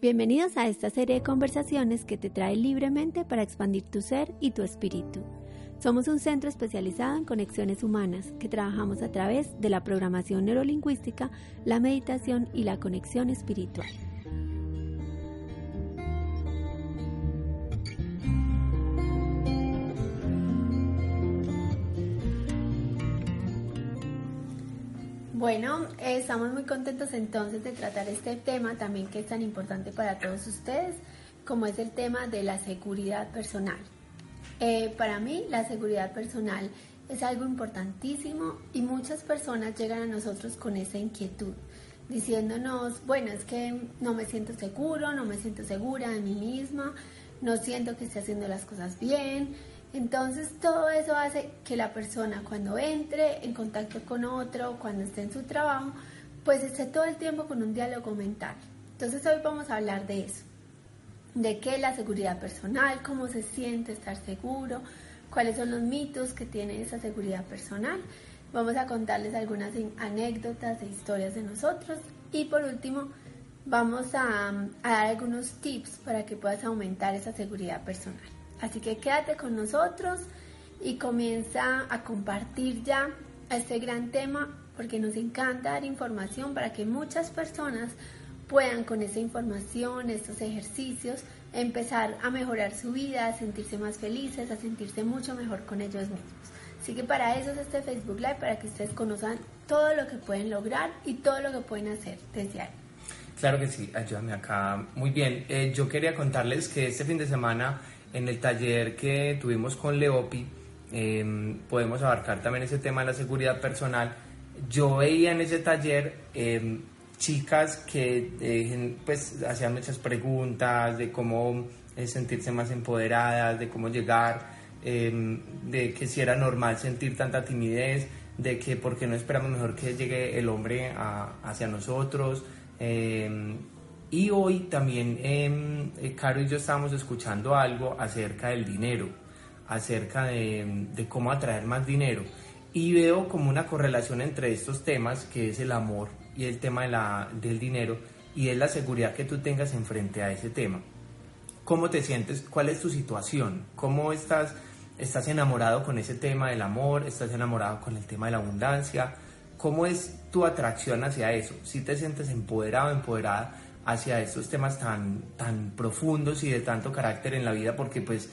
Bienvenidos a esta serie de conversaciones que te trae libremente para expandir tu ser y tu espíritu. Somos un centro especializado en conexiones humanas que trabajamos a través de la programación neurolingüística, la meditación y la conexión espiritual. Bueno, eh, estamos muy contentos entonces de tratar este tema también que es tan importante para todos ustedes, como es el tema de la seguridad personal. Eh, para mí la seguridad personal es algo importantísimo y muchas personas llegan a nosotros con esa inquietud, diciéndonos, bueno, es que no me siento seguro, no me siento segura de mí misma, no siento que esté haciendo las cosas bien, entonces todo eso hace que la persona cuando entre en contacto con otro, cuando esté en su trabajo, pues esté todo el tiempo con un diálogo mental. Entonces hoy vamos a hablar de eso, de qué es la seguridad personal, cómo se siente estar seguro, cuáles son los mitos que tiene esa seguridad personal. Vamos a contarles algunas anécdotas e historias de nosotros y por último vamos a, a dar algunos tips para que puedas aumentar esa seguridad personal. Así que quédate con nosotros y comienza a compartir ya este gran tema porque nos encanta dar información para que muchas personas puedan con esa información, estos ejercicios, empezar a mejorar su vida, a sentirse más felices, a sentirse mucho mejor con ellos mismos. Así que para eso es este Facebook Live, para que ustedes conozcan todo lo que pueden lograr y todo lo que pueden hacer desde ahí. Claro que sí, ayúdame acá. Muy bien, eh, yo quería contarles que este fin de semana en el taller que tuvimos con Leopi, em, podemos abarcar también ese tema de la seguridad personal. Yo veía en ese taller em, chicas que eh, pues hacían muchas preguntas de cómo eh, sentirse más empoderadas, de cómo llegar, em, de que si era normal sentir tanta timidez, de que por qué no esperamos mejor que llegue el hombre hacia nosotros. Y hoy también eh, Caro y yo estábamos escuchando algo acerca del dinero, acerca de, cómo atraer más dinero. Y veo como una correlación entre estos temas, que es el amor y el tema de la, del dinero, y es la seguridad que tú tengas enfrente a ese tema. ¿Cómo te sientes? ¿Cuál es tu situación? ¿Cómo estás? ¿Estás enamorado con ese tema del amor? ¿Estás enamorado con el tema de la abundancia? ¿Cómo es tu atracción hacia eso? Si te sientes empoderado, empoderada, hacia estos temas tan, tan profundos y de tanto carácter en la vida, porque pues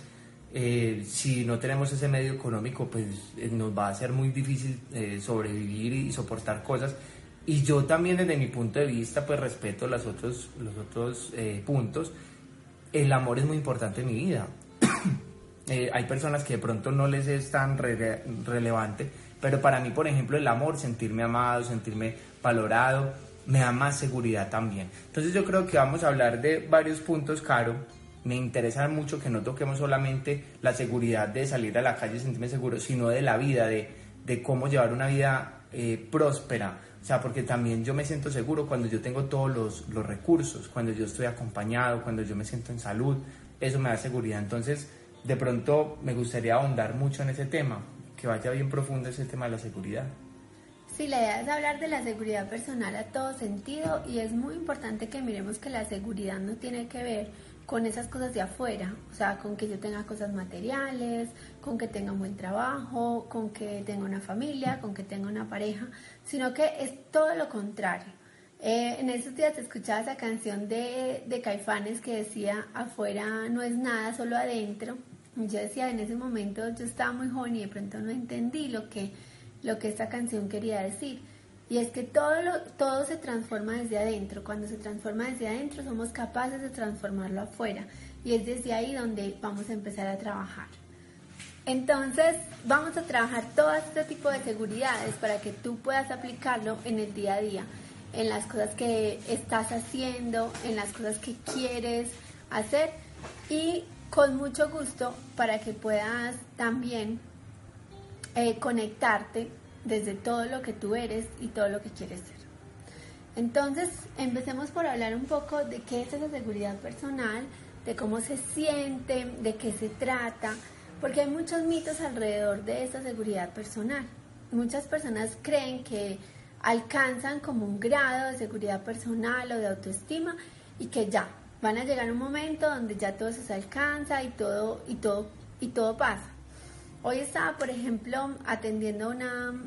eh, si no tenemos ese medio económico, pues eh, nos va a ser muy difícil eh, sobrevivir y soportar cosas. Y yo también desde mi punto de vista, pues respeto los otros, los otros puntos. El amor es muy importante en mi vida. hay personas que de pronto no les es tan relevante, pero para mí, por ejemplo, el amor, sentirme amado, sentirme valorado, me da más seguridad también. Entonces yo creo que vamos a hablar de varios puntos, Caro. Me interesa mucho que no toquemos solamente la seguridad de salir a la calle y sentirme seguro, sino de la vida, de, de cómo llevar una vida eh, próspera. O sea, porque también yo me siento seguro cuando yo tengo todos los, los recursos, cuando yo estoy acompañado, cuando yo me siento en salud. Eso me da seguridad. Entonces, de pronto me gustaría ahondar mucho en ese tema, que vaya bien profundo ese tema de la seguridad. Sí, la idea es hablar de la seguridad personal a todo sentido y es muy importante que miremos que la seguridad no tiene que ver con esas cosas de afuera, o sea, con que yo tenga cosas materiales, con que tenga un buen trabajo, con que tenga una familia, con que tenga una pareja, sino que es todo lo contrario. Eh, en esos días escuchaba esa canción de, de Caifanes que decía, afuera no es nada, solo adentro. Yo decía, en ese momento yo estaba muy joven y de pronto no entendí lo que lo que esta canción quería decir. Y es que todo, lo, todo se transforma desde adentro. Cuando se transforma desde adentro somos capaces de transformarlo afuera. Y es desde ahí donde vamos a empezar a trabajar. Entonces vamos a trabajar todo este tipo de seguridades para que tú puedas aplicarlo en el día a día. en las cosas que estás haciendo, en las cosas que quieres hacer y con mucho gusto para que puedas también eh, conectarte desde todo lo que tú eres y todo lo que quieres ser. Entonces, empecemos por hablar un poco de qué es esa seguridad personal, de cómo se siente, de qué se trata, porque hay muchos mitos alrededor de esa seguridad personal. Muchas personas creen que alcanzan como un grado de seguridad personal o de autoestima y que ya van a llegar un momento donde ya todo se alcanza y todo y todo y todo pasa. Hoy estaba, por ejemplo, atendiendo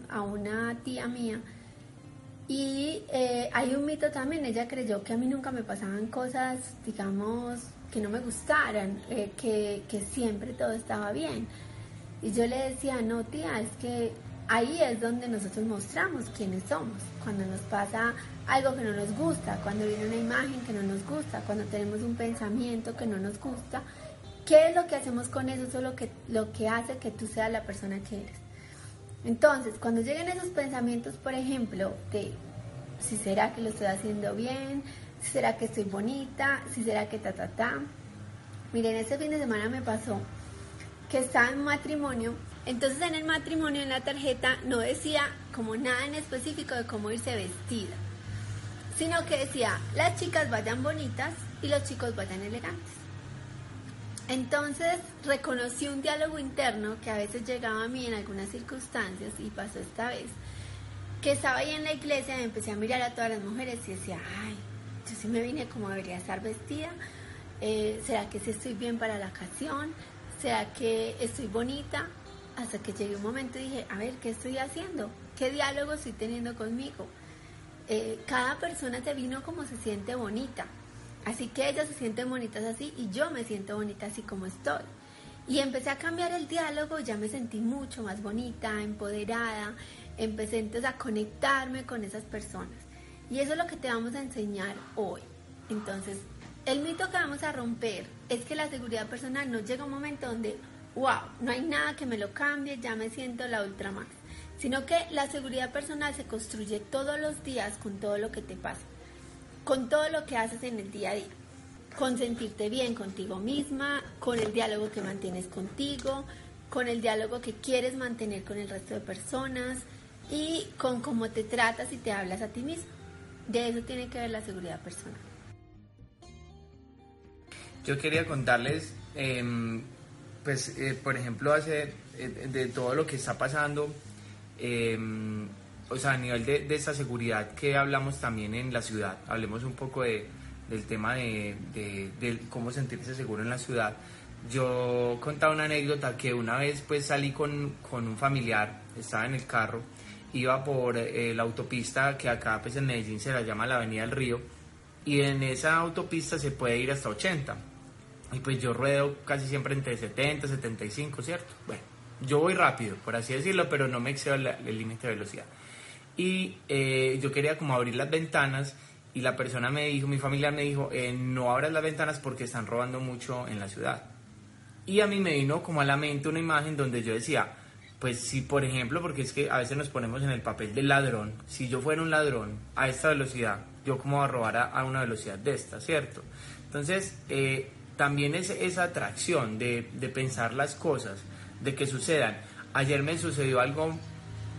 a una tía mía y eh, hay un mito también, ella creyó que a mí nunca me pasaban cosas, digamos, que no me gustaran, eh, que, que siempre todo estaba bien. Y yo le decía, no tía, es que ahí es donde nosotros mostramos quiénes somos. Cuando nos pasa algo que no nos gusta, cuando viene una imagen que no nos gusta, cuando tenemos un pensamiento que no nos gusta, ¿qué es lo que hacemos con eso? Eso es lo que, lo que hace que tú seas la persona que eres. Entonces, cuando lleguen esos pensamientos, por ejemplo, de si será que lo estoy haciendo bien, si será que estoy bonita, si será que ta, ta, ta. Miren, este fin de semana me pasó que estaba en matrimonio, entonces en el matrimonio en la tarjeta no decía como nada en específico de cómo irse vestida, sino que decía las chicas vayan bonitas y los chicos vayan elegantes. Entonces reconocí un diálogo interno que a veces llegaba a mí en algunas circunstancias y pasó esta vez, que estaba ahí en la iglesia y empecé a mirar a todas las mujeres y decía, ay, yo sí me vine como debería estar vestida, eh, ¿será que sí estoy bien para la ocasión? ¿Será que estoy bonita? Hasta que llegué un momento y dije, a ver, ¿qué estoy haciendo? ¿Qué diálogo estoy teniendo conmigo? Eh, cada persona te vino como se siente bonita. Así que ellas se sienten bonitas así y yo me siento bonita así como estoy. Y empecé a cambiar el diálogo, ya me sentí mucho más bonita, empoderada, empecé entonces a conectarme con esas personas. Y eso es lo que te vamos a enseñar hoy. Entonces, el mito que vamos a romper es que la seguridad personal no llega a un momento donde, wow, no hay nada que me lo cambie, ya me siento la ultra más. Sino que la seguridad personal se construye todos los días con todo lo que te pasa con todo lo que haces en el día a día. Con sentirte bien contigo misma, con el diálogo que mantienes contigo, con el diálogo que quieres mantener con el resto de personas y con cómo te tratas y te hablas a ti mismo. De eso tiene que ver la seguridad personal. Yo quería contarles, em, pues, eh, por ejemplo, hace, eh, de todo lo que está pasando, em, o sea, a nivel de, de esa seguridad que hablamos también en la ciudad, hablemos un poco de, del tema de, de, cómo sentirse seguro en la ciudad. Yo contaba una anécdota que una vez pues salí con, con un familiar, estaba en el carro, iba por eh, la autopista que acá pues en Medellín se la llama la Avenida del Río, y en esa autopista se puede ir hasta 80. Y pues yo ruedo casi siempre entre 70 y 75, ¿cierto? Bueno, yo voy rápido, por así decirlo, pero no me excedo el límite de velocidad y eh, yo quería como abrir las ventanas y la persona me dijo, mi familia me dijo, eh, no abras las ventanas porque están robando mucho en la ciudad. Y a mí me vino como a la mente una imagen donde yo decía, pues si por ejemplo, porque es que a veces nos ponemos en el papel del ladrón, si yo fuera un ladrón a esta velocidad, yo como a robar a, una velocidad de esta, ¿cierto? Entonces, eh, también es esa atracción de, de pensar las cosas, de que sucedan. Ayer me sucedió algo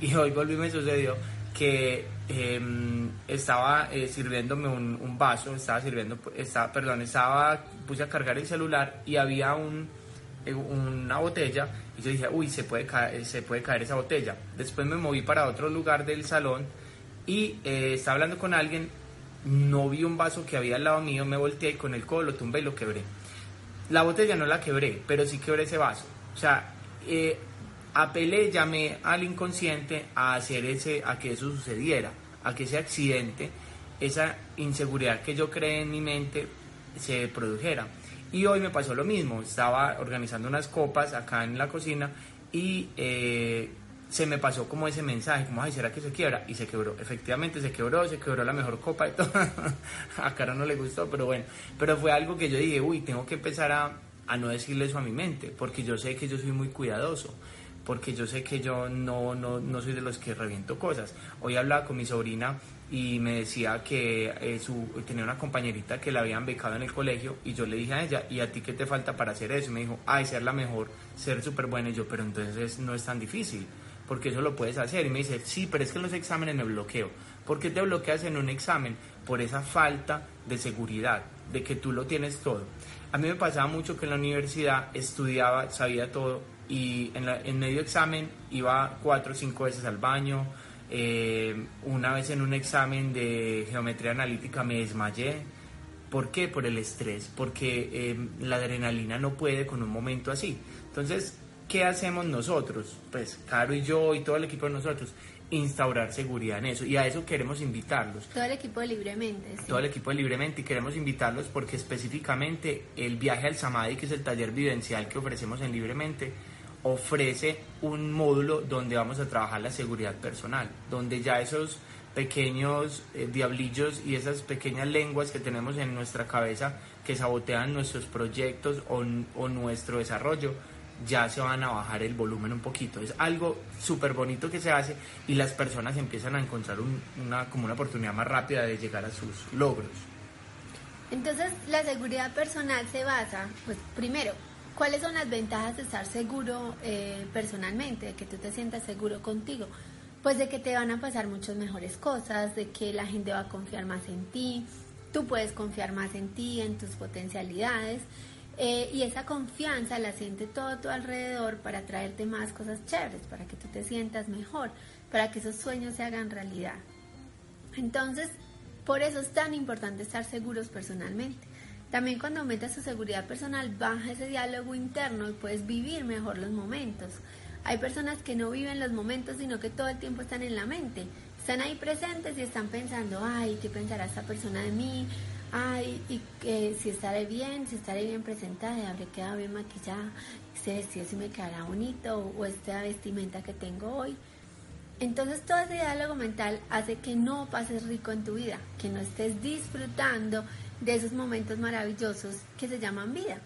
y hoy volví me sucedió que em, estaba eh, sirviéndome un, vaso, estaba sirviendo, estaba, perdón, estaba, puse a cargar el celular y había un, eh, una botella y yo dije, uy, se puede, caer, se puede caer esa botella. Después me moví para otro lugar del salón y eh, estaba hablando con alguien, no vi un vaso que había al lado mío, me volteé y con el codo lo tumbé y lo quebré. La botella no la quebré, pero sí quebré ese vaso. O sea, apelé, llamé al inconsciente a hacer ese, a que eso sucediera, a que ese accidente, esa inseguridad que yo creé en mi mente se produjera. Y hoy me pasó lo mismo, estaba organizando unas copas acá en la cocina y eh, se me pasó como ese mensaje, como, ay, ¿será que se quiebra? Y se quebró, efectivamente se quebró, se quebró la mejor copa y todo. a Cara no le gustó, pero bueno, pero fue algo que yo dije, uy, tengo que empezar a, a no decirle eso a mi mente, porque yo sé que yo soy muy cuidadoso porque yo sé que yo no, no, no soy de los que reviento cosas. Hoy hablaba con mi sobrina y me decía que eh, su, tenía una compañerita que la habían becado en el colegio y yo le dije a ella, ¿y a ti qué te falta para hacer eso? Me dijo, ay, ser la mejor, ser súper buena. Y yo, pero entonces no es tan difícil, porque eso lo puedes hacer. Y me dice, sí, pero es que los exámenes me bloqueo. ¿Por qué te bloqueas en un examen? Por esa falta de seguridad, de que tú lo tienes todo. A mí me pasaba mucho que en la universidad estudiaba, sabía todo y en, la, en medio examen iba cuatro o cinco veces al baño, eh, una vez en un examen de geometría analítica me desmayé. ¿Por qué? Por el estrés, porque eh, la adrenalina no puede con un momento así. Entonces, ¿qué hacemos nosotros? Pues Caro y yo y todo el equipo de nosotros, instaurar seguridad en eso. Y a eso queremos invitarlos. Todo el equipo de Libremente. Todo el equipo de Libremente y queremos invitarlos porque específicamente el viaje al Samadhi, que es el taller vivencial que ofrecemos en Libremente, ofrece un módulo donde vamos a trabajar la seguridad personal, donde ya esos pequeños eh, diablillos y esas pequeñas lenguas que tenemos en nuestra cabeza que sabotean nuestros proyectos o, nuestro desarrollo, ya se van a bajar el volumen un poquito. Es algo súper bonito que se hace y las personas empiezan a encontrar una, como una oportunidad más rápida de llegar a sus logros. Entonces, la seguridad personal se basa, pues primero, ¿Cuáles son las ventajas de estar seguro eh, personalmente, de que tú te sientas seguro contigo? Pues de que te van a pasar muchas mejores cosas, de que la gente va a confiar más en ti, tú puedes confiar más en ti, en tus potencialidades. Eh, y esa confianza la siente todo tu alrededor para traerte más cosas chéveres, para que tú te sientas mejor, para que esos sueños se hagan realidad. Entonces, por eso es tan importante estar seguros personalmente. También cuando aumentas tu seguridad personal, baja ese diálogo interno y puedes vivir mejor los momentos. Hay personas que no viven los momentos, sino que todo el tiempo están en la mente. Están ahí presentes y están pensando, ay, ¿qué pensará esta persona de mí? Ay, y que si estaré bien, si estaré bien presentada, habré quedado bien maquillada, si, si me quedará bonito o esta vestimenta que tengo hoy. Entonces todo ese diálogo mental hace que no pases rico en tu vida, que no estés disfrutando de esos momentos maravillosos que se llaman vida.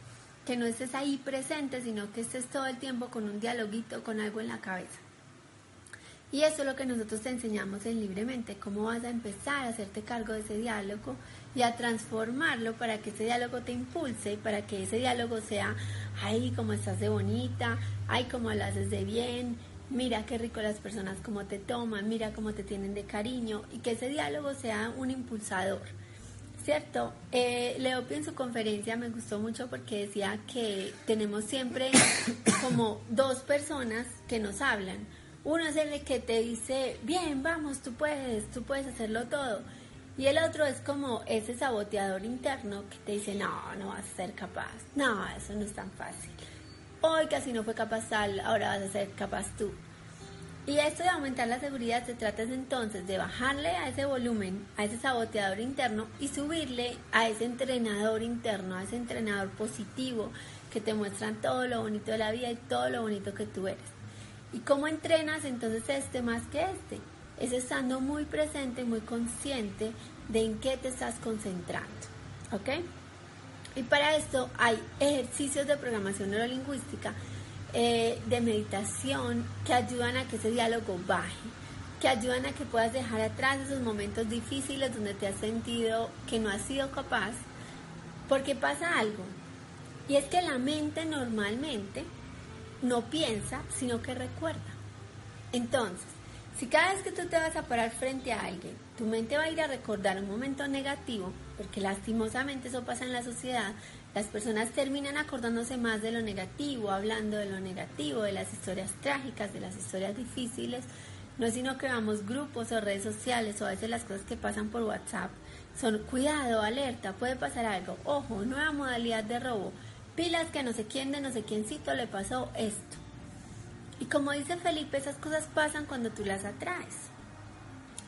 Que no estés ahí presente, sino que estés todo el tiempo con un dialoguito, con algo en la cabeza. Y eso es lo que nosotros te enseñamos en Libremente, cómo vas a empezar a hacerte cargo de ese diálogo y a transformarlo para que ese diálogo te impulse, para que ese diálogo sea, ay, cómo estás de bonita, ay, cómo lo haces de bien, mira qué rico las personas cómo te toman, mira cómo te tienen de cariño y que ese diálogo sea un impulsador Cierto, eh, Leopi en su conferencia me gustó mucho porque decía que tenemos siempre como dos personas que nos hablan. Uno es el que te dice, bien, vamos, tú puedes, tú puedes hacerlo todo. Y el otro es como ese saboteador interno que te dice, no, no vas a ser capaz, no, eso no es tan fácil. Hoy casi no fue capaz tal, ahora vas a ser capaz tú. Y esto de aumentar la seguridad se trata entonces de bajarle a ese volumen, a ese saboteador interno y subirle a ese entrenador interno, a ese entrenador positivo que te muestran todo lo bonito de la vida y todo lo bonito que tú eres. ¿Y cómo entrenas entonces este más que este? Es estando muy presente, muy consciente de en qué te estás concentrando. ¿Ok? Y para esto hay ejercicios de programación neurolingüística eh, de meditación que ayudan a que ese diálogo baje, que ayudan a que puedas dejar atrás esos momentos difíciles donde te has sentido que no has sido capaz, porque pasa algo, y es que la mente normalmente no piensa, sino que recuerda. Entonces, si cada vez que tú te vas a parar frente a alguien, tu mente va a ir a recordar un momento negativo, porque lastimosamente eso pasa en la sociedad, las personas terminan acordándose más de lo negativo, hablando de lo negativo, de las historias trágicas, de las historias difíciles. No sino que vamos grupos o redes sociales o a veces las cosas que pasan por WhatsApp son cuidado, alerta, puede pasar algo, ojo, nueva modalidad de robo, pilas que no sé quién de no sé quiéncito le pasó esto. Y como dice Felipe, esas cosas pasan cuando tú las atraes.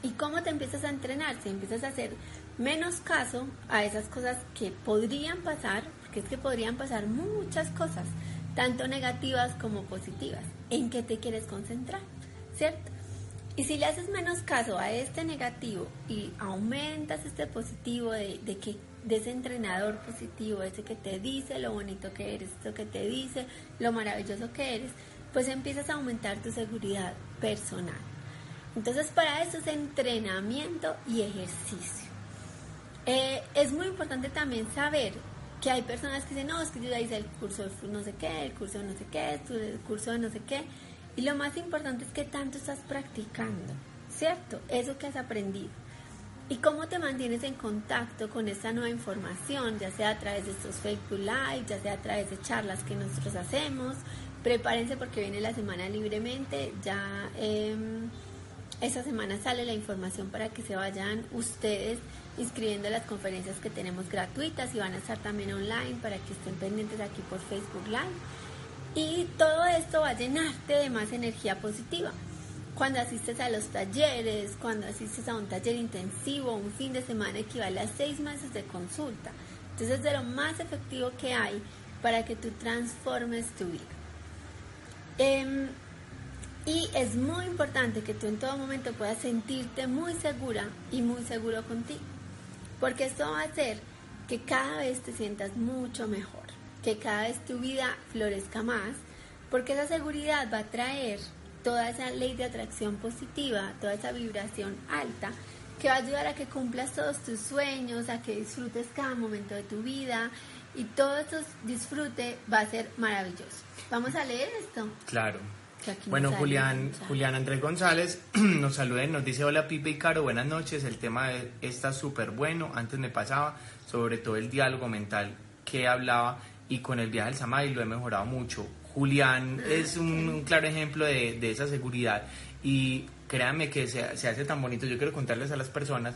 ¿Y cómo te empiezas a entrenar? Si empiezas a hacer menos caso a esas cosas que podrían pasar, porque es que podrían pasar muchas cosas, tanto negativas como positivas. ¿En qué te quieres concentrar? ¿Cierto? Y si le haces menos caso a este negativo y aumentas este positivo de, que de ese entrenador positivo, ese que te dice lo bonito que eres, eso que te dice lo maravilloso que eres, pues empiezas a aumentar tu seguridad personal. Entonces para eso es entrenamiento y ejercicio. Eh, es muy importante también saber que hay personas que dicen, no, es que yo ya hice el curso de no sé qué, el curso de no sé qué, el curso de no sé qué. Y lo más importante es que tanto estás practicando, ¿cierto? Eso que has aprendido. ¿Y cómo te mantienes en contacto con esta nueva información, ya sea a través de estos Facebook Live, ya sea a través de charlas que nosotros hacemos? Prepárense porque viene la semana libremente, ya eh, esta semana sale la información para que se vayan ustedes inscribiendo las conferencias que tenemos gratuitas y van a estar también online para que estén pendientes aquí por Facebook Live. Y todo esto va a llenarte de más energía positiva. Cuando asistes a los talleres, cuando asistes a un taller intensivo, un fin de semana equivale a seis meses de consulta. Entonces es de lo más efectivo que hay para que tú transformes tu vida. Em, y es muy importante que tú en todo momento puedas sentirte muy segura y muy seguro contigo. Porque esto va a hacer que cada vez te sientas mucho mejor, que cada vez tu vida florezca más, porque esa seguridad va a traer toda esa ley de atracción positiva, toda esa vibración alta, que va a ayudar a que cumplas todos tus sueños, a que disfrutes cada momento de tu vida y todo eso disfrute va a ser maravilloso. Vamos a leer esto. Claro. Bueno, Julián, Julián Andrés González nos saluda y nos dice, hola Pipe y Caro, buenas noches, el tema está súper bueno, antes me pasaba, sobre todo el diálogo mental que hablaba y con el viaje al Samay lo he mejorado mucho. Julián ah, es un, claro ejemplo de, de, esa seguridad y créanme que se, se hace tan bonito, yo quiero contarles a las personas,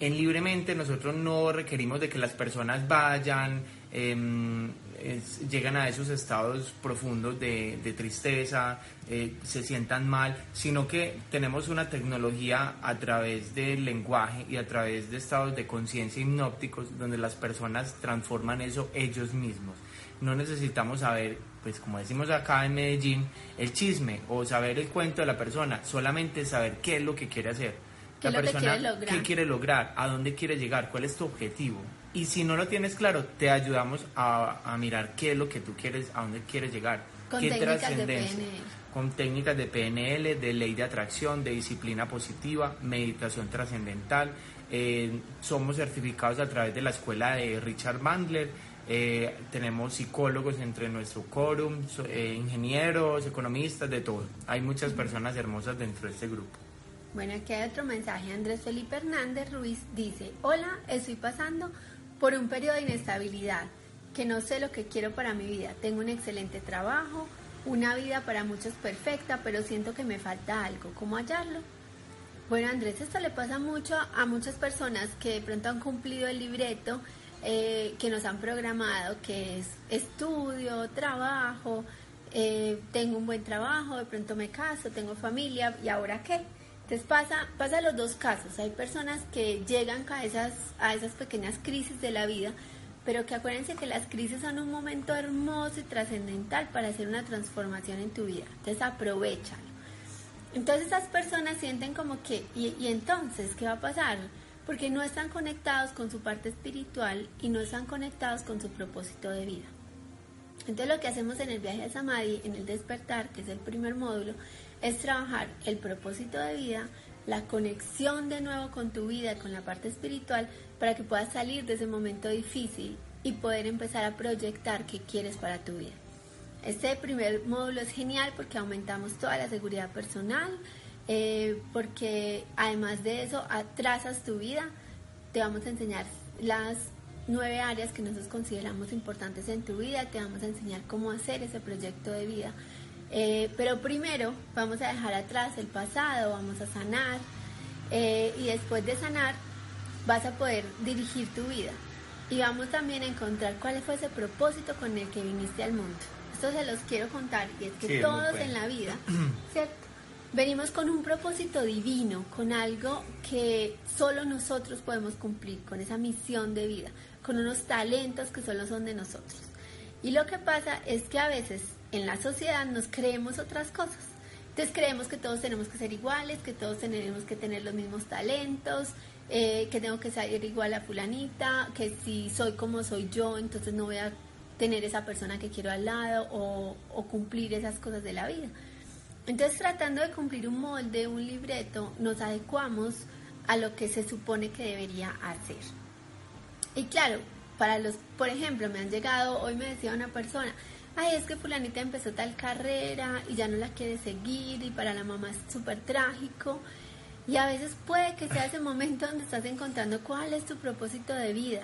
en Libremente nosotros no requerimos de que las personas vayan, eh, llegan a esos estados profundos de, tristeza, eh, se sientan mal, sino que tenemos una tecnología a través del lenguaje y a través de estados de conciencia hipnópticos donde las personas transforman eso ellos mismos. No necesitamos saber, pues como decimos acá en Medellín, el chisme o saber el cuento de la persona, solamente saber qué es lo que quiere hacer. ¿Qué la persona, ¿Qué quiere lograr? ¿A dónde quiere llegar? ¿Cuál es tu objetivo? Y si no lo tienes claro, te ayudamos a, mirar qué es lo que tú quieres, a dónde quieres llegar. Con qué PNL. Con técnicas de PNL, de ley de atracción, de disciplina positiva, meditación trascendental. Eh, somos certificados a través de la escuela de Richard Bandler. Eh, tenemos psicólogos entre nuestro quórum, eh, ingenieros, economistas, de todo. Hay muchas personas hermosas dentro de este grupo. Bueno, aquí hay otro mensaje. Andrés Felipe Hernández Ruiz dice, hola, estoy pasando por un periodo de inestabilidad, que no sé lo que quiero para mi vida. Tengo un excelente trabajo, una vida para muchos perfecta, pero siento que me falta algo. ¿Cómo hallarlo? Bueno, Andrés, esto le pasa mucho a muchas personas que de pronto han cumplido el libreto eh, que nos han programado, que es estudio, trabajo, eh, tengo un buen trabajo, de pronto me caso, tengo familia, ¿y ahora qué? Entonces pasa, pasa los dos casos. Hay personas que llegan a esas, a esas pequeñas crisis de la vida, pero que acuérdense que las crisis son un momento hermoso y trascendental para hacer una transformación en tu vida. Entonces aprovechalo. Entonces esas personas sienten como que, ¿y, y entonces qué va a pasar? Porque no están conectados con su parte espiritual y no están conectados con su propósito de vida. Entonces lo que hacemos en el viaje a Samadhi, en el despertar, que es el primer módulo, es trabajar el propósito de vida, la conexión de nuevo con tu vida, con la parte espiritual, para que puedas salir de ese momento difícil y poder empezar a proyectar qué quieres para tu vida. Este primer módulo es genial porque aumentamos toda la seguridad personal, eh, porque además de eso atrasas tu vida, te vamos a enseñar las nueve áreas que nosotros consideramos importantes en tu vida, te vamos a enseñar cómo hacer ese proyecto de vida eh, pero primero vamos a dejar atrás el pasado, vamos a sanar eh, y después de sanar vas a poder dirigir tu vida y vamos también a encontrar cuál fue ese propósito con el que viniste al mundo. Esto se los quiero contar y es que todos en la vida, ¿cierto? Venimos con un propósito divino, con algo que solo nosotros podemos cumplir, con esa misión de vida, con unos talentos que solo son de nosotros. Y lo que pasa es que a veces en la sociedad nos creemos otras cosas. Entonces creemos que todos tenemos que ser iguales, que todos tenemos que tener los mismos talentos, eh, que tengo que ser igual a fulanita, que si soy como soy yo, entonces no voy a tener esa persona que quiero al lado o, o cumplir esas cosas de la vida. Entonces, tratando de cumplir un molde, un libreto, nos adecuamos a lo que se supone que debería hacer. Y claro, para los, por ejemplo, me han llegado, hoy me decía una persona, ay, es que fulanita empezó tal carrera y ya no la quiere seguir y para la mamá es súper trágico. Y a veces puede que sea ese momento donde estás encontrando cuál es tu propósito de vida.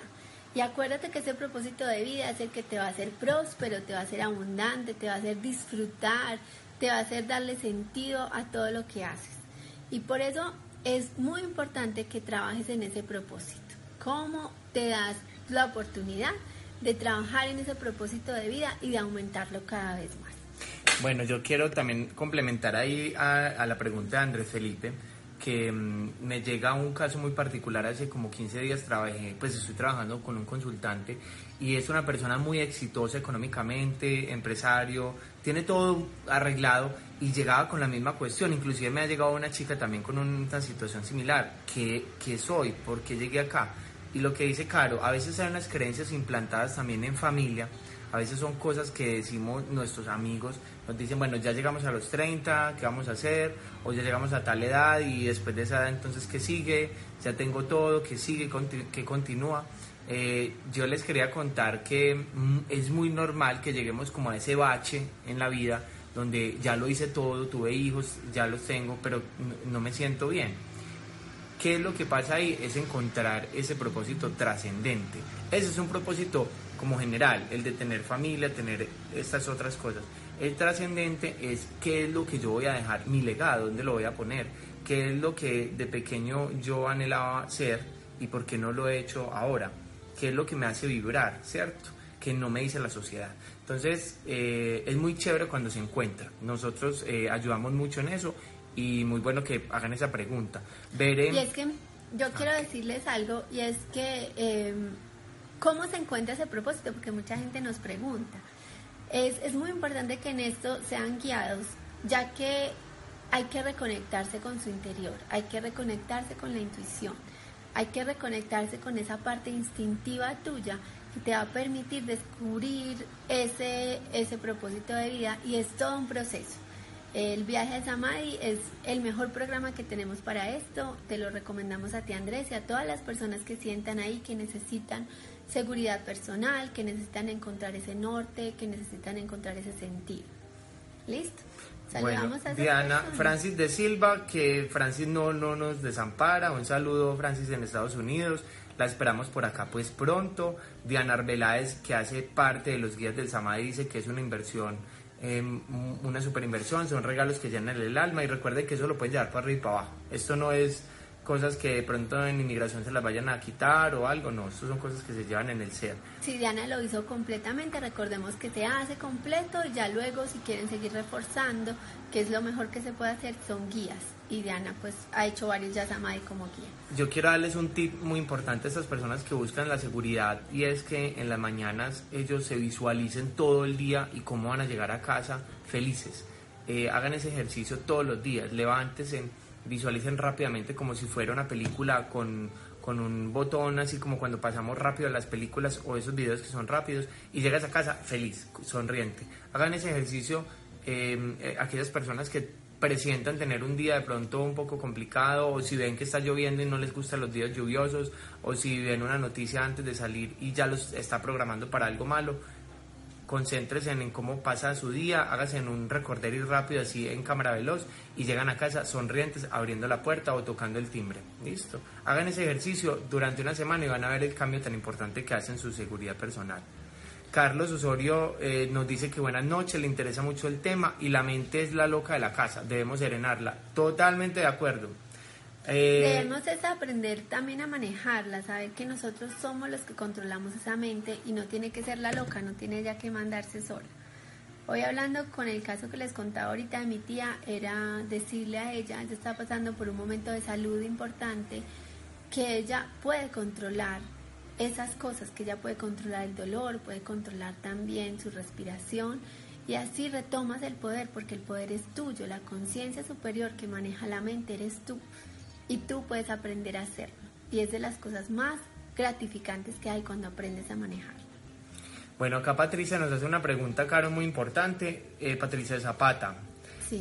Y acuérdate que ese propósito de vida es el que te va a hacer próspero, te va a hacer abundante, te va a hacer disfrutar, te va a hacer darle sentido a todo lo que haces. Y por eso es muy importante que trabajes en ese propósito. ¿Cómo te das la oportunidad de trabajar en ese propósito de vida y de aumentarlo cada vez más? Bueno, yo quiero también complementar ahí a, la pregunta de Andrés Felipe que mm, me llega un caso muy particular, hace como 15 días trabajé, pues estoy trabajando con un consultante y es una persona muy exitosa económicamente, empresario, tiene todo arreglado y llegaba con la misma cuestión, inclusive me ha llegado una chica también con una situación similar, ¿qué, qué soy? ¿Por qué llegué acá? Y lo que dice Caro, a veces hay unas creencias implantadas también en familia, a veces son cosas que decimos nuestros amigos, nos dicen, bueno, ya llegamos a los 30, ¿qué vamos a hacer? O ya llegamos a tal edad y después de esa edad entonces, ¿qué sigue? Ya tengo todo, ¿qué sigue? ¿Qué continúa? Eh, yo les quería contar que mm, es muy normal que lleguemos como a ese bache en la vida donde ya lo hice todo, tuve hijos, ya los tengo, pero no me siento bien. ¿Qué es lo que pasa ahí? Es encontrar ese propósito trascendente. Ese es un propósito como general, el de tener familia, tener estas otras cosas. El trascendente es qué es lo que yo voy a dejar, mi legado, dónde lo voy a poner, qué es lo que de pequeño yo anhelaba ser y por qué no lo he hecho ahora, qué es lo que me hace vibrar, ¿cierto? Que no me dice la sociedad. Entonces, eh, es muy chévere cuando se encuentra. Nosotros eh, ayudamos mucho en eso y muy bueno que hagan esa pregunta. Veré... Y es que yo quiero decirles algo y es que, em, ¿cómo se encuentra ese propósito? Porque mucha gente nos pregunta. Es, es muy importante que en esto sean guiados, ya que hay que reconectarse con su interior, hay que reconectarse con la intuición, hay que reconectarse con esa parte instintiva tuya que te va a permitir descubrir ese, ese propósito de vida y es todo un proceso. El viaje a Samadhi es el mejor programa que tenemos para esto. Te lo recomendamos a ti Andrés y a todas las personas que sientan ahí que necesitan seguridad personal, que necesitan encontrar ese norte, que necesitan encontrar ese sentido. ¿Listo? Saludamos bueno, a Diana, Francis de Silva, que Francis no, no nos desampara. Un saludo, Francis, en Estados Unidos. La esperamos por acá pues pronto. Diana Arbeláez, que hace parte de los guías del Samadhi, dice que es una inversión, eh, una super inversión, son regalos que llenan el alma y recuerde que eso lo pueden llevar para arriba y para abajo. Esto no es cosas que de pronto en inmigración se las vayan a quitar o algo, no, estos son cosas que se llevan en el ser. Si Diana lo hizo completamente, recordemos que se hace completo y ya luego si quieren seguir reforzando, que es lo mejor que se puede hacer, son guías. Y Diana pues ha hecho varios Yasamai como guía. Yo quiero darles un tip muy importante a estas personas que buscan la seguridad y es que en las mañanas ellos se visualicen todo el día y cómo van a llegar a casa felices. Eh, hagan ese ejercicio todos los días, levántense visualicen rápidamente como si fuera una película con, con un botón, así como cuando pasamos rápido las películas o esos videos que son rápidos, y llegas a casa feliz, sonriente. Hagan ese ejercicio em, eh, aquellas personas que presientan tener un día de pronto un poco complicado o si ven que está lloviendo y no les gustan los días lluviosos o si ven una noticia antes de salir y ya los está programando para algo malo concéntrese en cómo pasa su día, hágase en un recorderis rápido así en cámara veloz y llegan a casa sonrientes abriendo la puerta o tocando el timbre. Listo. Hagan ese ejercicio durante una semana y van a ver el cambio tan importante que hace en su seguridad personal. Carlos Osorio eh, nos dice que buenas noches, le interesa mucho el tema y la mente es la loca de la casa, debemos serenarla. Totalmente de acuerdo. Eh, Debemos es aprender también a manejarla, saber que nosotros somos los que controlamos esa mente y no tiene que ser la loca, no tiene ya que mandarse sola. Hoy hablando con el caso que les contaba ahorita de mi tía, era decirle a ella, ella está pasando por un momento de salud importante, que ella puede controlar esas cosas, que ella puede controlar el dolor, puede controlar también su respiración y así retomas el poder porque el poder es tuyo, la conciencia superior que maneja la mente eres tú y tú puedes aprender a hacerlo. Y es de las cosas más gratificantes que hay cuando aprendes a manejar. Bueno, acá Patricia nos hace una pregunta, Caro, muy importante. Eh, Patricia Zapata.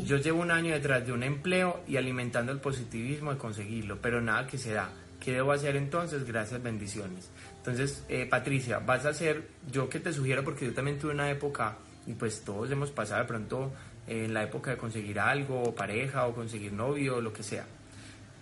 Yo llevo un año detrás de un empleo y alimentando el positivismo de conseguirlo, pero nada que se da. ¿Qué debo hacer entonces? Gracias, bendiciones. Entonces, eh, Patricia, vas a hacer, yo que te sugiero, porque yo también tuve una época, y pues todos hemos pasado de pronto en la época de conseguir algo, o pareja, o conseguir novio, o lo que sea.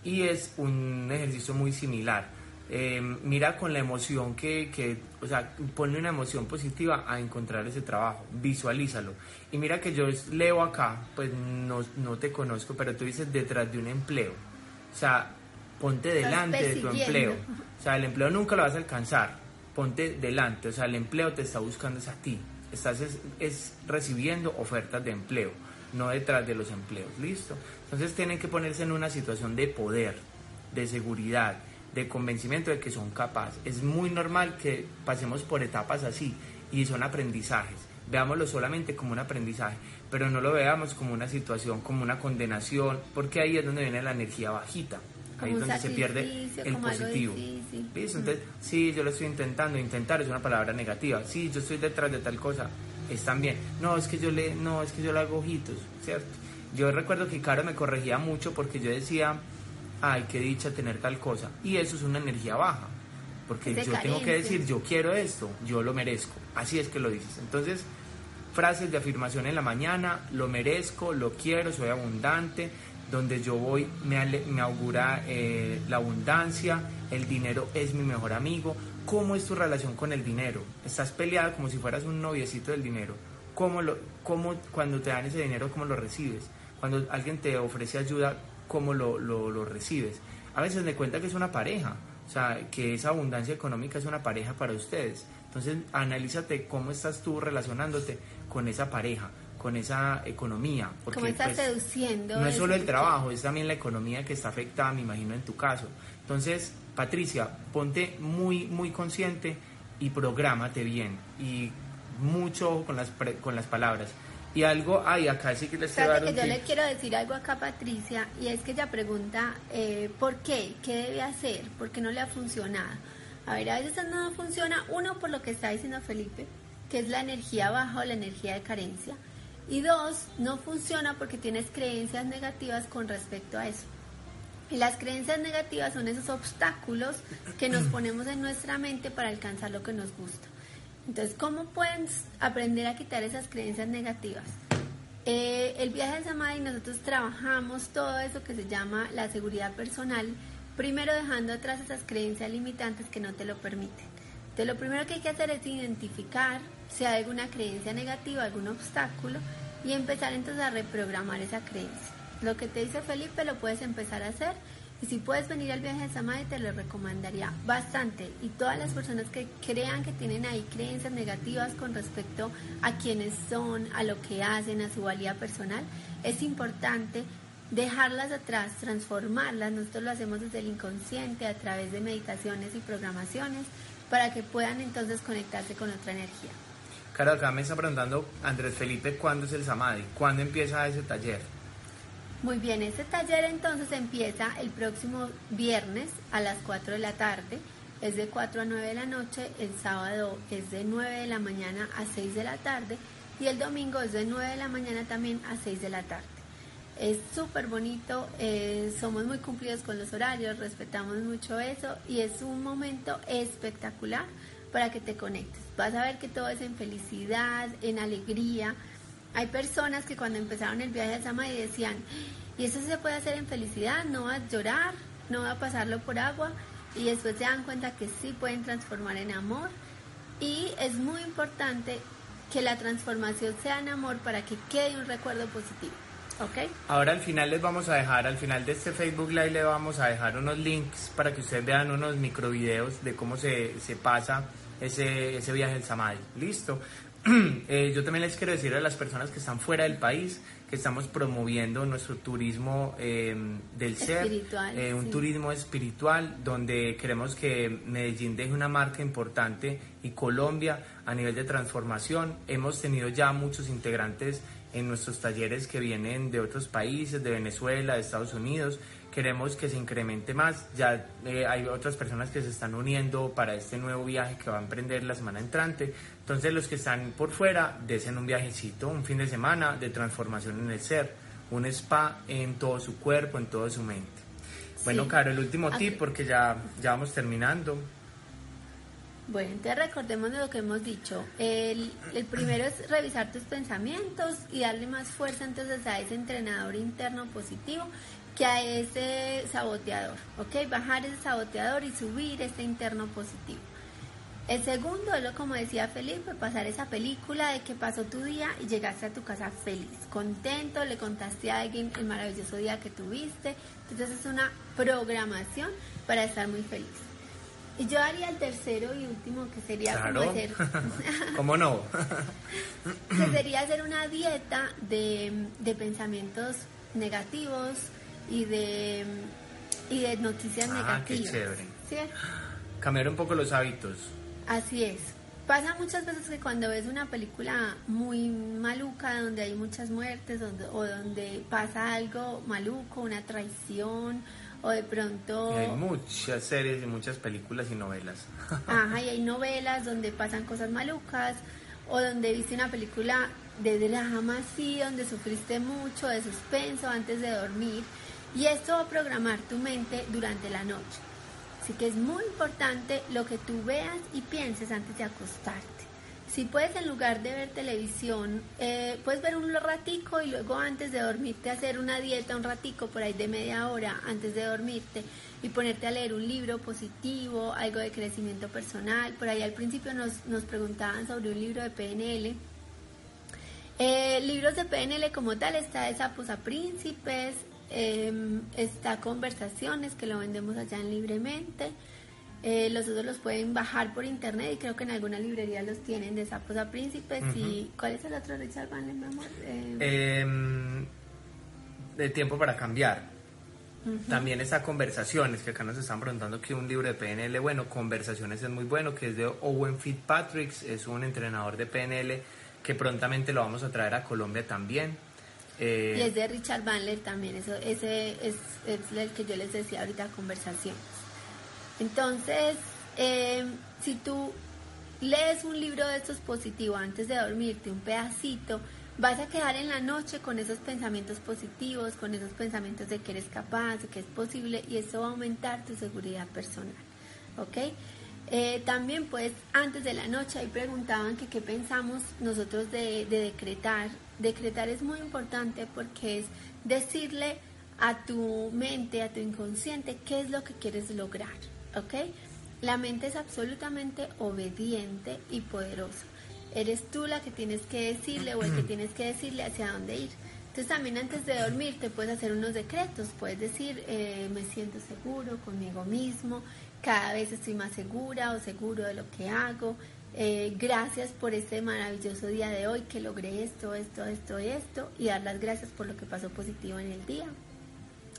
Y es un ejercicio muy similar Em, mira con la emoción que, que, o sea, ponle una emoción positiva a encontrar ese trabajo, visualízalo. Y mira que yo leo acá, pues no, no te conozco, pero tú dices detrás de un empleo. O sea, ponte delante de tu empleo. O sea, el empleo nunca lo vas a alcanzar. Ponte delante, o sea, el empleo te está buscando es a ti. Estás es recibiendo ofertas de empleo, no detrás de los empleos, ¿listo? Entonces tienen que ponerse en una situación de poder, de seguridad, de convencimiento de que son capaces. Es muy normal que pasemos por etapas así y son aprendizajes. Veámoslo solamente como un aprendizaje, pero no lo veamos como una situación, como una condenación, porque ahí es donde viene la energía bajita. Ahí es donde se pierde el positivo. Entonces, sí, yo lo estoy intentando. Intentar es una palabra negativa. Sí, yo estoy detrás de tal cosa. Están bien. No, es que yo le, no, es que yo le hago ojitos, ¿cierto? Yo recuerdo que Caro me corregía mucho porque yo decía, ay, qué dicha tener tal cosa. Y eso es una energía baja, porque yo tengo que decir, yo quiero esto, yo lo merezco. Así es que lo dices. Entonces, frases de afirmación en la mañana, lo merezco, lo quiero, soy abundante, donde yo voy me, augura eh, la abundancia, el dinero es mi mejor amigo. ¿Cómo es tu relación con el dinero? Estás peleada como si fueras un noviecito del dinero. ¿Cómo, lo, cómo cuando te dan ese dinero, cómo lo recibes? Cuando alguien te ofrece ayuda, cómo lo, lo, recibes. A veces me cuenta que es una pareja, o sea, que esa abundancia económica es una pareja para ustedes. Entonces, analízate cómo estás tú relacionándote con esa pareja, con esa economía. Porque, ¿Cómo estás pues, seduciendo? No es solo el trabajo, es también la economía que está afectada, me imagino, en tu caso. Entonces, Patricia, ponte muy, muy consciente y prográmate bien. Y mucho ojo con las, con las palabras. Y algo, ay, acá sí que les quiero que yo le quiero decir algo acá a Patricia, y es que ella pregunta, eh, ¿por qué? ¿Qué debe hacer? ¿Por qué no le ha funcionado? A ver, a veces no funciona, uno, por lo que está diciendo Felipe, que es la energía baja o la energía de carencia, y dos, no funciona porque tienes creencias negativas con respecto a eso. Y las creencias negativas son esos obstáculos que nos ponemos en nuestra mente para alcanzar lo que nos gusta. Entonces, ¿cómo pueden aprender a quitar esas creencias negativas? Eh, el viaje al Samadhi, nosotros trabajamos todo eso que se llama la seguridad personal, primero dejando atrás esas creencias limitantes que no te lo permiten. Entonces, lo primero que hay que hacer es identificar si hay alguna creencia negativa, algún obstáculo, y empezar entonces a reprogramar esa creencia. Lo que te dice Felipe lo puedes empezar a hacer y si puedes venir al viaje de Samadhi, te lo recomendaría bastante. Y todas las personas que crean que tienen ahí creencias negativas con respecto a quiénes son, a lo que hacen, a su valía personal, es importante dejarlas atrás, transformarlas. Nosotros lo hacemos desde el inconsciente, a través de meditaciones y programaciones, para que puedan entonces conectarse con otra energía. Claro, acá me está preguntando Andrés Felipe, ¿cuándo es el Samadhi? ¿Cuándo empieza ese taller? Muy bien, este taller entonces empieza el próximo viernes a las 4 de la tarde, es de 4 a 9 de la noche, el sábado es de 9 de la mañana a 6 de la tarde y el domingo es de 9 de la mañana también a 6 de la tarde. Es súper bonito, eh, somos muy cumplidos con los horarios, respetamos mucho eso y es un momento espectacular para que te conectes. Vas a ver que todo es en felicidad, en alegría, hay personas que cuando empezaron el viaje a Samadhi decían, y eso se puede hacer en felicidad, no va a llorar, no va a pasarlo por agua, y después se dan cuenta que sí pueden transformar en amor. Y es muy importante que la transformación sea en amor para que quede un recuerdo positivo. ¿Ok? Ahora al final les vamos a dejar, al final de este Facebook Live le vamos a dejar unos links para que ustedes vean unos microvideos de cómo se, se pasa ese, ese viaje al Samadhi. Listo. Eh, yo también les quiero decir a las personas que están fuera del país que estamos promoviendo nuestro turismo eh, del ser, eh, un turismo espiritual donde queremos que Medellín deje una marca importante y Colombia a nivel de transformación. Hemos tenido ya muchos integrantes en nuestros talleres que vienen de otros países, de Venezuela, de Estados Unidos, queremos que se incremente más. Ya eh, hay otras personas que se están uniendo para este nuevo viaje que va a emprender la semana entrante. Entonces los que están por fuera, desen un viajecito, un fin de semana de transformación en el ser, un spa en todo su cuerpo, en toda su mente. Bueno, Caro, el último tip porque ya, ya vamos terminando. Bueno, entonces recordemos de lo que hemos dicho. El, el, primero es revisar tus pensamientos y darle más fuerza entonces a ese entrenador interno positivo que a ese saboteador, ¿ok? Bajar ese saboteador y subir ese interno positivo. El segundo es lo como decía Felipe, pasar esa película de que pasó tu día y llegaste a tu casa feliz, contento, le contaste a alguien el maravilloso día que tuviste. Entonces es una programación para estar muy feliz. Y yo haría el tercero y último, que sería como hacer... ¿Cómo no? que sería hacer una dieta de, de pensamientos negativos, y de, y de noticias ah, negativas. Qué chévere. Cambiar un poco los hábitos. Así es. Pasa muchas veces que cuando ves una película muy maluca, donde hay muchas muertes, o donde pasa algo maluco, una traición, o de pronto... hay muchas series y muchas películas y novelas. Ajá, y hay novelas donde pasan cosas malucas, o donde viste una película de drama así, donde sufriste mucho, de suspenso antes de dormir. Y esto va a programar tu mente durante la noche. Así que es muy importante lo que tú veas y pienses antes de acostarte. Si puedes en lugar de ver televisión, eh, puedes ver un ratico y luego antes de dormirte hacer una dieta un ratico por ahí de media hora antes de dormirte y ponerte a leer un libro positivo, algo de crecimiento personal. Por ahí al principio nos, nos preguntaban sobre un libro de PNL. Eh, libros de PNL como tal está de Sapos a Príncipes, Em, está Conversaciones, que lo vendemos allá en libremente. Eh, los otros los pueden bajar por internet y creo que en alguna librería los tienen de Sapos a Príncipes. y ¿Cuál es el otro, Richard Van mi amor? Em, em, de Tiempo para Cambiar. También está Conversaciones, que acá nos están preguntando que un libro de PNL, bueno, Conversaciones es muy bueno, que es de Owen Fitzpatrick, es un entrenador de PNL que prontamente lo vamos a traer a Colombia también. Eh, y es de Richard Bandler también, eso, ese es, el que yo les decía ahorita, conversaciones. Entonces, eh, si tú lees un libro de estos positivos antes de dormirte, un pedacito, vas a quedar en la noche con esos pensamientos positivos, con esos pensamientos de que eres capaz, de que es posible, y eso va a aumentar tu seguridad personal. ¿Ok? Eh, también pues antes de la noche ahí preguntaban que qué pensamos nosotros de, decretar. Decretar es muy importante porque es decirle a tu mente, a tu inconsciente, qué es lo que quieres lograr, ¿ok? La mente es absolutamente obediente y poderosa. Eres tú la que tienes que decirle o el que tienes que decirle hacia dónde ir. Entonces también antes de dormir te puedes hacer unos decretos, puedes decir, eh, me siento seguro conmigo mismo, cada vez estoy más segura o seguro de lo que hago. Eh, gracias por este maravilloso día de hoy que logré esto, esto, esto esto y dar las gracias por lo que pasó positivo en el día.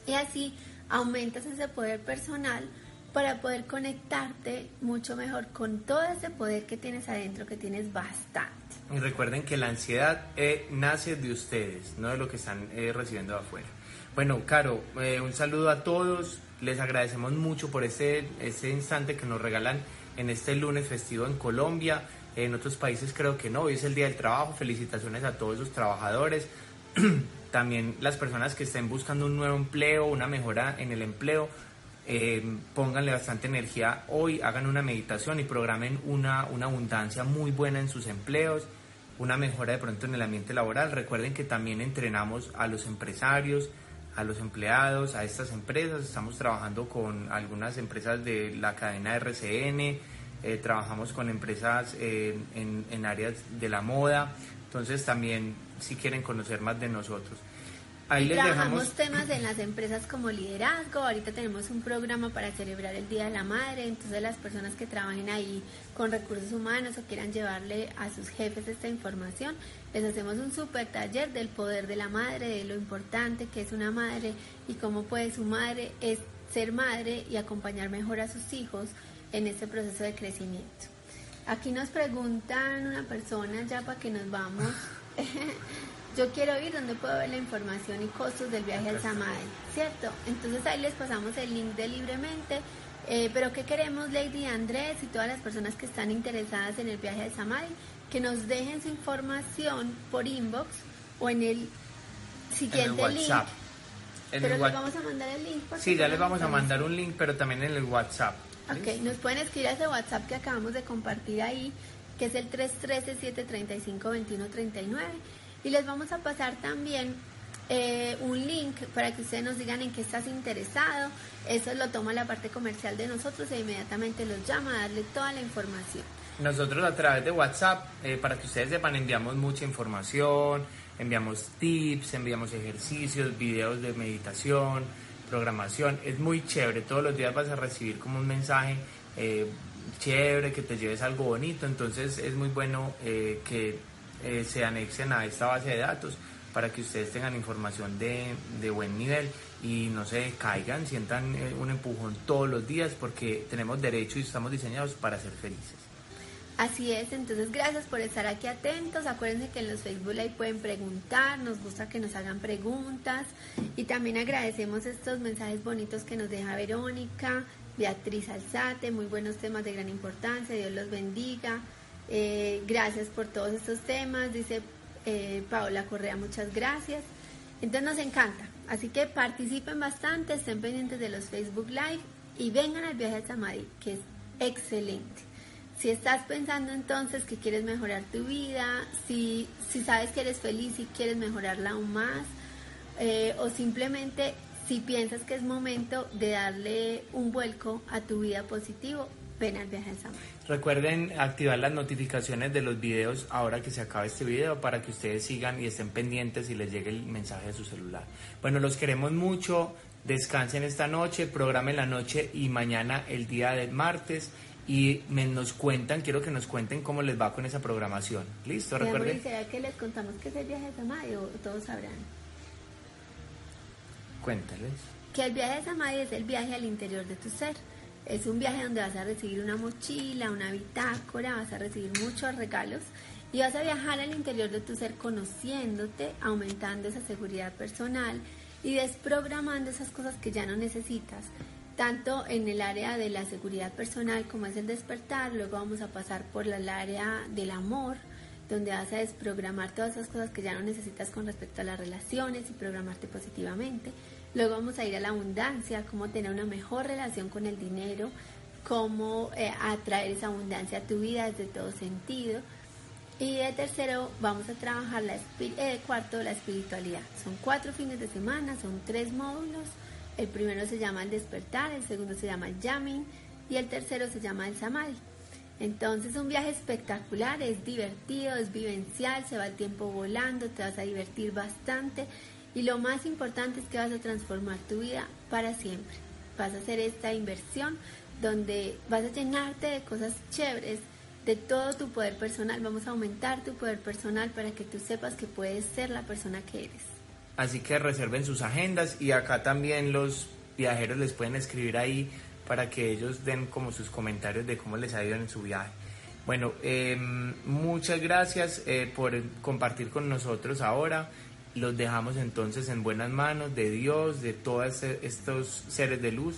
Y así aumentas ese poder personal para poder conectarte mucho mejor con todo ese poder que tienes adentro, que tienes bastante. Y recuerden que la ansiedad eh, nace de ustedes, no de lo que están eh, recibiendo afuera. Bueno, Caro, un saludo a todos. Les agradecemos mucho por ese, ese instante que nos regalan en este lunes festivo en Colombia. En otros países creo que no. Hoy es el Día del Trabajo. Felicitaciones a todos los trabajadores. También las personas que estén buscando un nuevo empleo, una mejora en el empleo. Eh, pónganle bastante energía hoy, hagan una meditación y programen una, una abundancia muy buena en sus empleos, una mejora de pronto en el ambiente laboral. Recuerden que también entrenamos a los empresarios, a los empleados, a estas empresas. Estamos trabajando con algunas empresas de la cadena RCN, eh, trabajamos con empresas eh, en, en áreas de la moda. Entonces también si quieren conocer más de nosotros. Ahí les Trabajamos temas en las empresas como liderazgo. Ahorita tenemos un programa para celebrar el Día de la Madre. Entonces las personas que trabajen ahí con recursos humanos o quieran llevarle a sus jefes esta información, les hacemos un super taller del poder de la madre, de lo importante que es una madre y cómo puede su madre es ser madre y acompañar mejor a sus hijos en este proceso de crecimiento. Aquí nos preguntan una persona ya para que nos vamos. yo quiero ir donde puedo ver la información y costos del viaje al Samadhi, ¿cierto? Entonces ahí les pasamos el link de libremente. Eh, pero ¿qué queremos Lady Andrés y todas las personas que están interesadas en el viaje al Samadhi? Que nos dejen su información por inbox o en el siguiente link. pero les vamos a mandar el link. Sí, ya les vamos a mandar un link, pero también en el WhatsApp. Ok, nos pueden escribir a ese WhatsApp que acabamos de compartir ahí, que es el 313-735-2139. Y les vamos a pasar también eh, un link para que ustedes nos digan en qué estás interesado. Eso lo toma la parte comercial de nosotros e inmediatamente los llama a darle toda la información. Nosotros a través de WhatsApp, eh, para que ustedes sepan, enviamos mucha información, enviamos tips, enviamos ejercicios, videos de meditación, programación. Es muy chévere, todos los días vas a recibir como un mensaje eh, chévere, que te lleves algo bonito, entonces es muy bueno que se anexen a esta base de datos para que ustedes tengan información de, de buen nivel y no se caigan, sientan eh, un empujón todos los días porque tenemos derecho y estamos diseñados para ser felices. Así es, entonces gracias por estar aquí atentos. Acuérdense que en los Facebook Live pueden preguntar, nos gusta que nos hagan preguntas y también agradecemos estos mensajes bonitos que nos deja Verónica, Beatriz Alzate, muy buenos temas de gran importancia, Dios los bendiga. Eh, gracias por todos estos temas, dice eh, Paola Correa, muchas gracias. Entonces nos encanta. Así que participen bastante, estén pendientes de los Facebook Live y vengan al viaje a Samadhi, que es excelente. Si estás pensando entonces que quieres mejorar tu vida, si, si sabes que eres feliz y quieres mejorarla aún más, eh, o simplemente si piensas que es momento de darle un vuelco a tu vida positivo, ven al viaje al Samadhi. Recuerden activar las notificaciones de los videos ahora que se acaba este video para que ustedes sigan y estén pendientes y les llegue el mensaje de su celular. Bueno, los queremos mucho, descansen esta noche, programen la noche y mañana el día del martes y nos cuentan, quiero que nos cuenten cómo les va con esa programación. ¿Listo? Recuerden. ¿Será que les contamos que es el viaje de todos sabrán? Cuéntales. Que el viaje de Samadhi es el viaje al interior de tu ser es un viaje donde vas a recibir una mochila, una bitácora, vas a recibir muchos regalos y vas a viajar al interior de tu ser conociéndote, aumentando esa seguridad personal y desprogramando esas cosas que ya no necesitas, tanto en el área de la seguridad personal como es el despertar, luego vamos a pasar por el área del amor, donde vas a desprogramar todas esas cosas que ya no necesitas con respecto a las relaciones y programarte positivamente. Luego vamos a ir a la abundancia, cómo tener una mejor relación con el dinero, cómo eh, atraer esa abundancia a tu vida desde todo sentido. Y de tercero vamos a trabajar la eh, cuarto, la espiritualidad. Son cuatro fines de semana, son tres módulos. El primero se llama el despertar, el segundo se llama el yamin y el tercero se llama el samadhi. Entonces un viaje espectacular, es divertido, es vivencial, se va el tiempo volando, te vas a divertir bastante y lo más importante es que vas a transformar tu vida para siempre. Vas a hacer esta inversión donde vas a llenarte de cosas chéveres, de todo tu poder personal. Vamos a aumentar tu poder personal para que tú sepas que puedes ser la persona que eres. Así que reserven sus agendas y acá también los viajeros les pueden escribir ahí para que ellos den como sus comentarios de cómo les ha ido en su viaje. Bueno, em, muchas gracias eh, por compartir con nosotros ahora los dejamos entonces en buenas manos de Dios, de todos estos seres de luz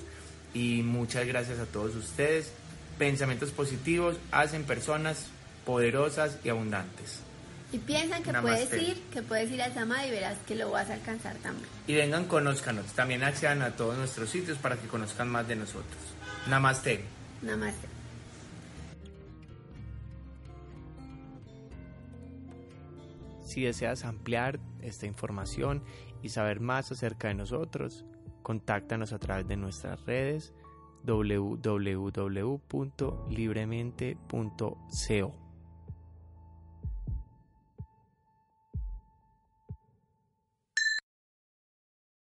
y muchas gracias a todos ustedes. Pensamientos positivos hacen personas poderosas y abundantes. Y piensan que puedes ir, que puedes ir a Sama y verás que lo vas a alcanzar también. Y vengan, conózcanos. También accedan a todos nuestros sitios para que conozcan más de nosotros. Namaste. Namaste. Si deseas ampliar esta información y saber más acerca de nosotros, contáctanos a través de nuestras redes www.libremente.co.